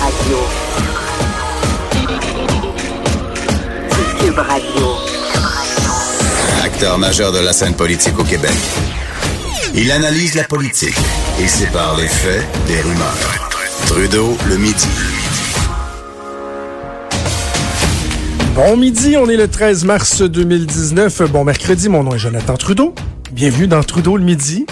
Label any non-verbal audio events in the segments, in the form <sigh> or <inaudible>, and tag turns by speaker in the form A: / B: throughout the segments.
A: Radio. Cube Radio.
B: Acteur majeur de la scène politique au Québec. Il analyse la politique et sépare les faits des rumeurs. Trudeau le midi.
C: Bon midi, on est le 13 mars 2019. Bon mercredi, mon nom est Jonathan Trudeau. Bienvenue dans Trudeau le midi.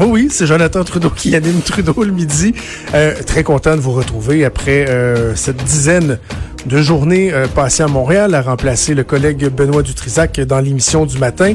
C: Oh oui, c'est Jonathan Trudeau qui anime Trudeau le midi. Euh, très content de vous retrouver après euh, cette dizaine de journées euh, passées à Montréal à remplacer le collègue Benoît Dutrisac dans l'émission du matin.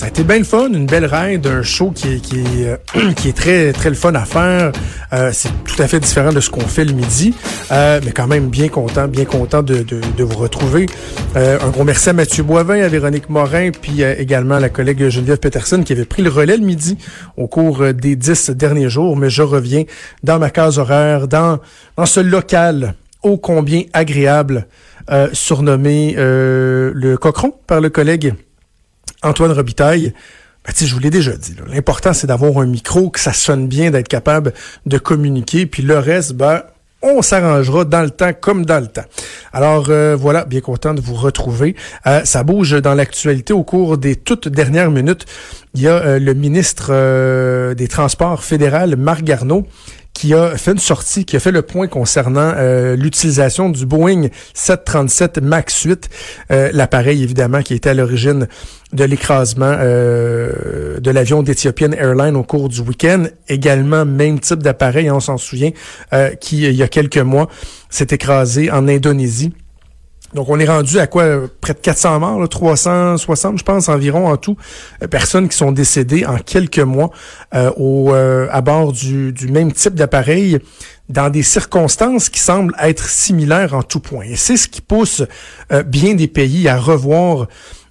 C: Ça a été bien le fun, une belle ride, un show qui est, qui euh, <clears throat> qui est très, très le fun à faire. Euh, c'est tout à fait différent de ce qu'on fait le midi, euh, mais quand même bien content, bien content de, de, vous retrouver. un gros merci à Mathieu Boivin, à Véronique Morin, puis également à la collègue Geneviève Peterson qui avait pris le relais le midi au cours des dix derniers jours. Mais je reviens dans ma case horaire, dans, dans ce local ô combien agréable, surnommé le Cochron par le collègue Antoine Robitaille, ben, je vous l'ai déjà dit. L'important, c'est d'avoir un micro, que ça sonne bien, d'être capable de communiquer. Puis le reste, ben, on s'arrangera dans le temps comme dans le temps. Alors euh, voilà, bien content de vous retrouver. Euh, ça bouge dans l'actualité au cours des toutes dernières minutes. Il y a euh, le ministre des Transports fédéral, Marc Garneau, qui a fait une sortie, qui a fait le point concernant euh, l'utilisation du Boeing 737 MAX 8, euh, l'appareil évidemment qui était à l'origine de l'écrasement euh, de l'avion d'Ethiopian Airlines au cours du week-end. Également, même type d'appareil, hein, on s'en souvient, qui, il y a quelques mois, s'est écrasé en Indonésie. Donc, on est rendu à quoi? Près de 400 morts, là, 360, je pense, environ en tout, euh, personnes qui sont décédées en quelques mois euh, au, euh, à bord du, du même type d'appareil dans des circonstances qui semblent être similaires en tout point. Et c'est ce qui pousse bien des pays à revoir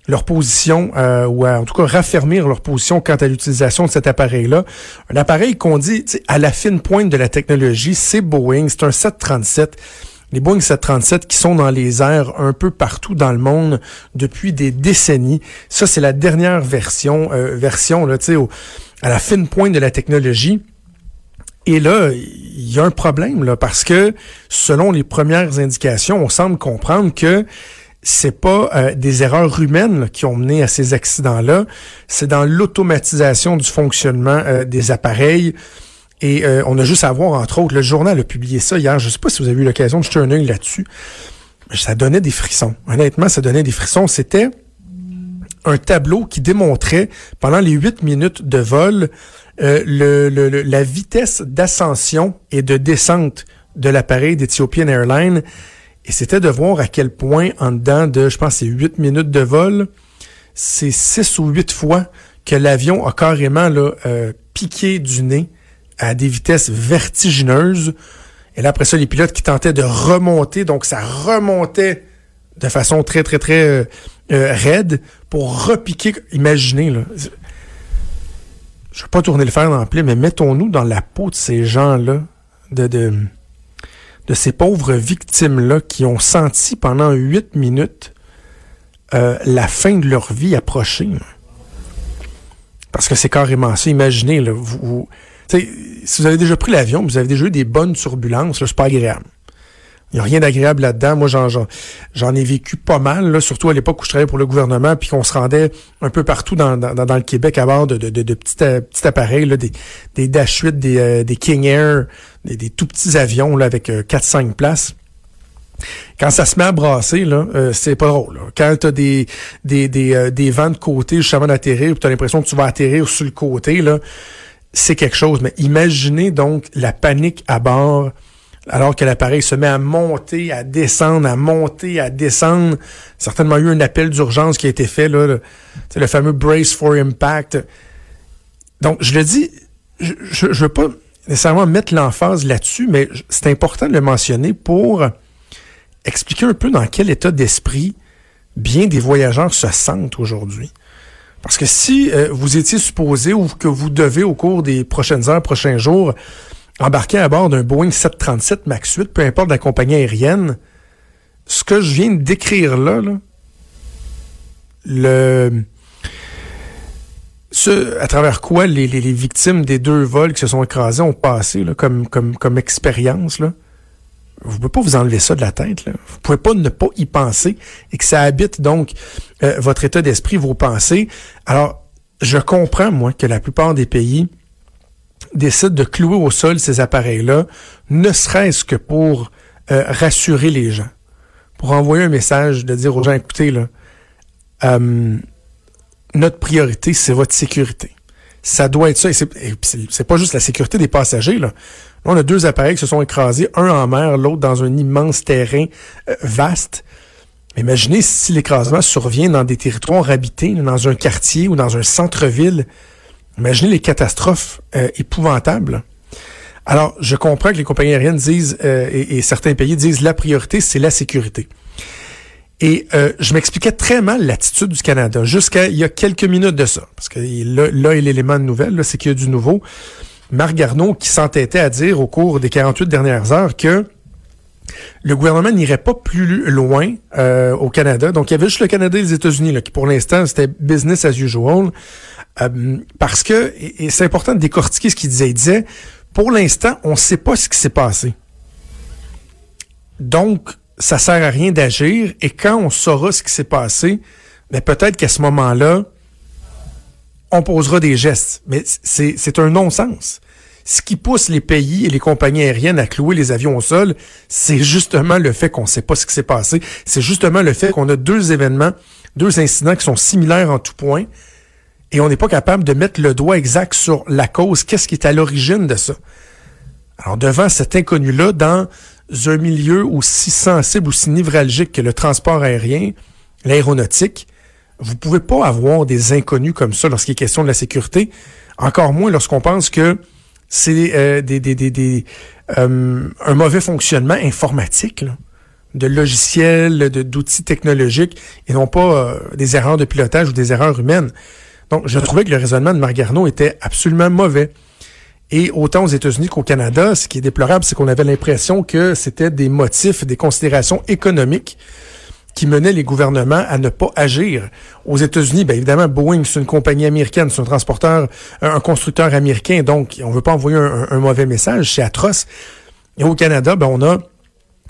C: leur position ou à, en tout cas raffermir leur position quant à l'utilisation de cet appareil-là. Un appareil qu'on dit à la fine pointe de la technologie, c'est Boeing, c'est un 737 les Boeing 737 qui sont dans les airs un peu partout dans le monde depuis des décennies. Ça, c'est la dernière version, euh, version là, au, à la fine pointe de la technologie. Et là, il y a un problème là, parce que selon les premières indications, on semble comprendre que c'est pas euh, des erreurs humaines qui ont mené à ces accidents-là, c'est dans l'automatisation du fonctionnement euh, des appareils. Et euh, on a juste à voir, entre autres, le journal a publié ça hier. Je sais pas si vous avez eu l'occasion de jeter un œil là-dessus. Ça donnait des frissons. Honnêtement, ça donnait des frissons. C'était un tableau qui démontrait, pendant les huit minutes de vol, euh, le, la vitesse d'ascension et de descente de l'appareil d'Ethiopian Airlines. Et c'était de voir à quel point, en dedans de, je pense, ces huit minutes de vol, c'est six ou huit fois que l'avion a carrément là, euh, piqué du nez à des vitesses vertigineuses. Et là, après ça, les pilotes qui tentaient de remonter, donc ça remontait de façon très, très, très euh, euh, raide pour repiquer. Imaginez, là. Je ne vais pas tourner le fer dans le mais mettons-nous dans la peau de ces gens-là, de, de, de ces pauvres victimes-là qui ont senti pendant huit minutes euh, la fin de leur vie approcher. Parce que c'est carrément ça. Imaginez, là, vous si vous avez déjà pris l'avion, vous avez déjà eu des bonnes turbulences, c'est pas agréable. Il n'y a rien d'agréable là-dedans. Moi, j'en, ai vécu pas mal, là, surtout à l'époque où je travaillais pour le gouvernement, puis qu'on se rendait un peu partout dans, dans, le Québec à bord de, de, de, petits, euh, petits, appareils, là, des, des Dash 8, des, euh, des King Air, des, tout petits avions là, avec 4-5 euh, places. Quand ça se met à brasser, là, c'est pas drôle. Là. Quand t'as des, des, des, des vents de côté juste avant d'atterrir, tu as l'impression que tu vas atterrir sur le côté, là, c'est quelque chose. Mais imaginez donc la panique à bord alors que l'appareil se met à monter, à descendre, à monter, à descendre. Certainement eu un appel d'urgence qui a été fait, là, le, le fameux brace for impact. Donc, je le dis, je ne veux pas nécessairement mettre l'emphase là-dessus, mais c'est important de le mentionner pour expliquer un peu dans quel état d'esprit bien des voyageurs se sentent aujourd'hui. Parce que si euh, vous étiez supposé ou que vous devez au cours des prochaines heures, prochains jours, embarquer à bord d'un Boeing 737 MAX 8, peu importe la compagnie aérienne, ce que je viens de décrire là, le ce, à travers quoi les, les, victimes des deux vols qui se sont écrasés ont passé là, comme, comme, comme expérience, là, Vous pouvez pas vous enlever ça de la tête. Là. Vous pouvez pas ne pas y penser et que ça habite donc euh, votre état d'esprit, vos pensées. Alors, je comprends, moi, que la plupart des pays décident de clouer au sol ces appareils-là, ne serait-ce que pour euh, rassurer les gens, pour envoyer un message de dire aux gens, écoutez, là, euh, notre priorité, c'est votre sécurité. Ça doit être ça. Et c'est pas juste la sécurité des passagers. Là. On a deux appareils qui se sont écrasés, un en mer, l'autre dans un immense terrain euh, vaste. Imaginez si l'écrasement survient dans des territoires habités, dans un quartier ou dans un centre-ville. Imaginez les catastrophes euh, épouvantables. Alors, je comprends que les compagnies aériennes disent, euh, et, certains pays disent, la priorité, c'est la sécurité. Et je m'expliquais très mal l'attitude du Canada jusqu'à il y a quelques minutes de ça. Parce que là, là est l'élément de nouvelle, c'est qu'il y a du nouveau. Marc Garneau qui s'entêtait à dire au cours des 48 dernières heures que le gouvernement n'irait pas plus loin euh, au Canada. Donc, il y avait juste le Canada et les États-Unis, qui pour l'instant, c'était business as usual. Euh, parce que, et, c'est important de décortiquer ce qu'il disait. Il disait, pour l'instant, on ne sait pas ce qui s'est passé. Donc, ça sert à rien d'agir. Et quand on saura ce qui s'est passé, mais ben, peut-être qu'à ce moment-là, on posera des gestes. Mais c'est un non-sens. Ce qui pousse les pays et les compagnies aériennes à clouer les avions au sol, c'est justement le fait qu'on ne sait pas ce qui s'est passé. C'est justement le fait qu'on a deux événements, deux incidents qui sont similaires en tout point, et on n'est pas capable de mettre le doigt exact sur la cause. Qu'est-ce qui est à l'origine de ça? Alors, devant cet inconnu-là, dans un milieu aussi sensible, aussi névralgique que le transport aérien, l'aéronautique, vous pouvez pas avoir des inconnus comme ça lorsqu'il est question de la sécurité, encore moins lorsqu'on pense que c'est euh, des, des, des, euh, un mauvais fonctionnement informatique, de logiciels, d'outils technologiques, et non pas euh, des erreurs de pilotage ou des erreurs humaines. Donc, je trouvais que le raisonnement de Margarno était absolument mauvais. Et autant aux États-Unis qu'au Canada, ce qui est déplorable, c'est qu'on avait l'impression que c'était des motifs, des considérations économiques qui menaient les gouvernements à ne pas agir. Aux États-Unis, bien évidemment, Boeing, c'est une compagnie américaine, c'est un transporteur, un constructeur américain, donc on veut pas envoyer un, mauvais message, c'est atroce. Et au Canada, ben, on a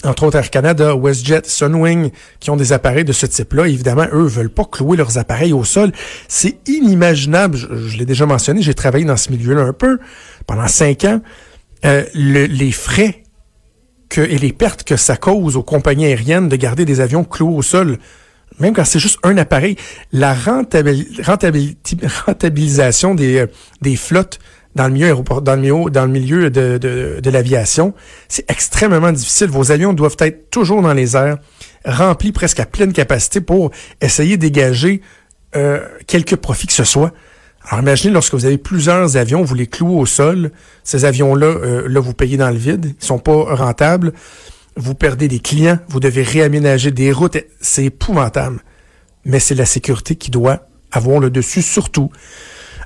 C: entre autres Air Canada, WestJet, Sunwing, qui ont des appareils de ce type-là. Évidemment, eux veulent pas clouer leurs appareils au sol. C'est inimaginable. Je, l'ai déjà mentionné, j'ai travaillé dans ce milieu-là un peu pendant cinq ans. Euh, les frais que, et les pertes que ça cause aux compagnies aériennes de garder des avions cloués au sol, même quand c'est juste un appareil, la rentabilisation des, euh, des flottes dans le milieu dans dans le milieu de, l'aviation, c'est extrêmement difficile. Vos avions doivent être toujours dans les airs, remplis presque à pleine capacité pour essayer dégager euh, quelques profits que ce soit. Alors imaginez lorsque vous avez plusieurs avions, vous les clouez au sol, ces avions-là, euh, là vous payez dans le vide, ils sont pas rentables, vous perdez des clients, vous devez réaménager des routes, c'est épouvantable. Mais c'est la sécurité qui doit avoir le dessus surtout.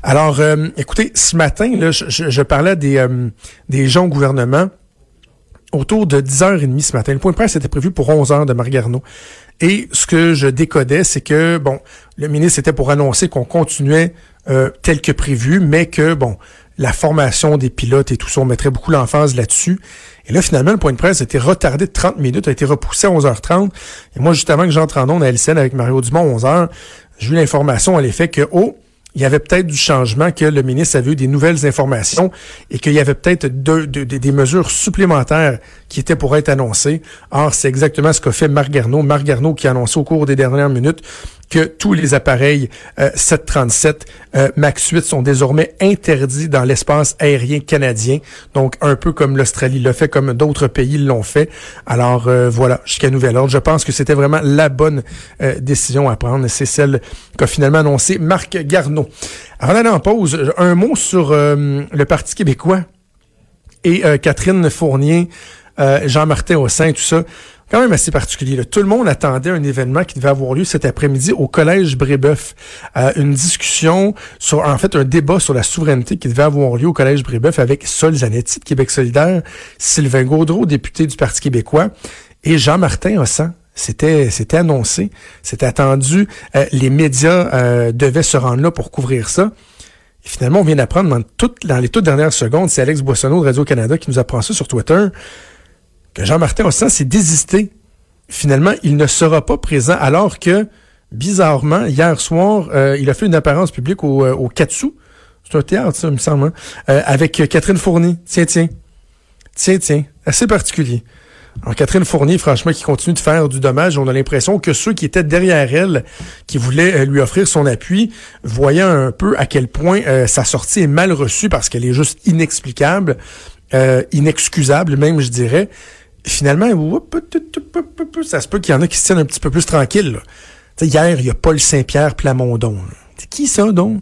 C: Alors, euh, écoutez, ce matin, là, je, je, parlais des, euh, des gens au gouvernement autour de 10h30 ce matin. Le point de presse était prévu pour 11h de Margarno. Et ce que je décodais, c'est que, bon, le ministre était pour annoncer qu'on continuait euh, tel que prévu, mais que, bon, la formation des pilotes et tout ça, on mettrait beaucoup l'emphase là-dessus. Et là, finalement, le point de presse a été retardé de 30 minutes, a été repoussé à 11h30. Et moi, juste avant que j'entre en onde à LCN avec Mario Dumont 11h, j'ai eu l'information à l'effet que, oh, il y avait peut-être du changement, que le ministre avait eu des nouvelles informations et qu'il y avait peut-être des mesures supplémentaires qui étaient pour être annoncées. Or, c'est exactement ce qu'a fait Marc Garneau. Marc Garneau qui a annoncé au cours des dernières minutes que tous les appareils 737 euh, euh, MAX 8 sont désormais interdits dans l'espace aérien canadien. Donc, un peu comme l'Australie l'a fait, comme d'autres pays l'ont fait. Alors, euh, voilà, jusqu'à nouvel ordre. Je pense que c'était vraiment la bonne décision à prendre. C'est celle qu'a finalement annoncé Marc Garneau. Avant d'aller en pause, un mot sur le Parti québécois et Catherine Fournier, Jean-Martin Aussin, tout ça quand même assez particulier. Tout le monde attendait un événement qui devait avoir lieu cet après-midi au Collège Brébeuf. Euh, une discussion sur, en fait, un débat sur la souveraineté qui devait avoir lieu au Collège Brébeuf avec Sol Zanetti de Québec solidaire, Sylvain Gaudreau, député du Parti québécois, et Jean-Martin Hossan, c'était c'était annoncé, c'était attendu. Euh, les médias euh, devaient se rendre là pour couvrir ça. Et finalement, on vient d'apprendre dans, dans les toutes dernières secondes, c'est Alex Boissonneau de Radio-Canada qui nous apprend ça sur Twitter que Jean-Martin Hossan s'est désisté. Finalement, il ne sera pas présent alors que, bizarrement, hier soir, euh, il a fait une apparence publique au, euh, au Katsu. C'est un théâtre, ça, il me semble, hein, euh, avec Catherine Fournier. Tiens, tiens. Tiens, tiens. Assez particulier. Alors, Catherine Fournier, franchement, qui continue de faire du dommage, on a l'impression que ceux qui étaient derrière elle, qui voulaient lui offrir son appui, voyaient un peu à quel point sa sortie est mal reçue parce qu'elle est juste inexplicable, inexcusable même, je dirais finalement, ça se peut qu'il y en a qui se tiennent un petit peu plus tranquilles. Hier, il y a Paul Saint-Pierre Plamondon. C'est qui ça, donc?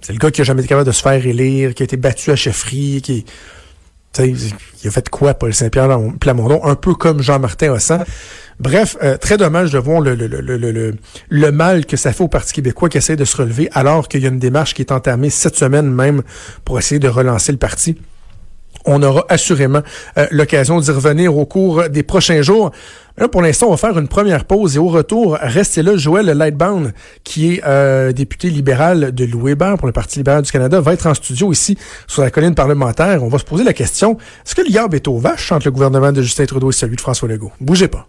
C: C'est le gars qui a jamais été capable de se faire élire, qui a été battu à chefferie, qui... il a fait quoi, Paul Saint-Pierre Plamondon? Un peu comme Jean-Martin Hossan. Bref, euh, très dommage de voir le, le, le, le mal que ça fait au Parti québécois qui essaie de se relever, alors qu'il y a une démarche qui est entamée cette semaine même pour essayer de relancer le parti. On aura assurément euh, l'occasion d'y revenir au cours des prochains jours. Là, pour l'instant, on va faire une première pause et au retour, restez là. Joël Lightbound, qui est euh, député libéral de louis pour le Parti libéral du Canada, va être en studio ici sur la colline parlementaire. On va se poser la question, est-ce que l'IAB est au vache entre le gouvernement de Justin Trudeau et celui de François Legault? Bougez pas.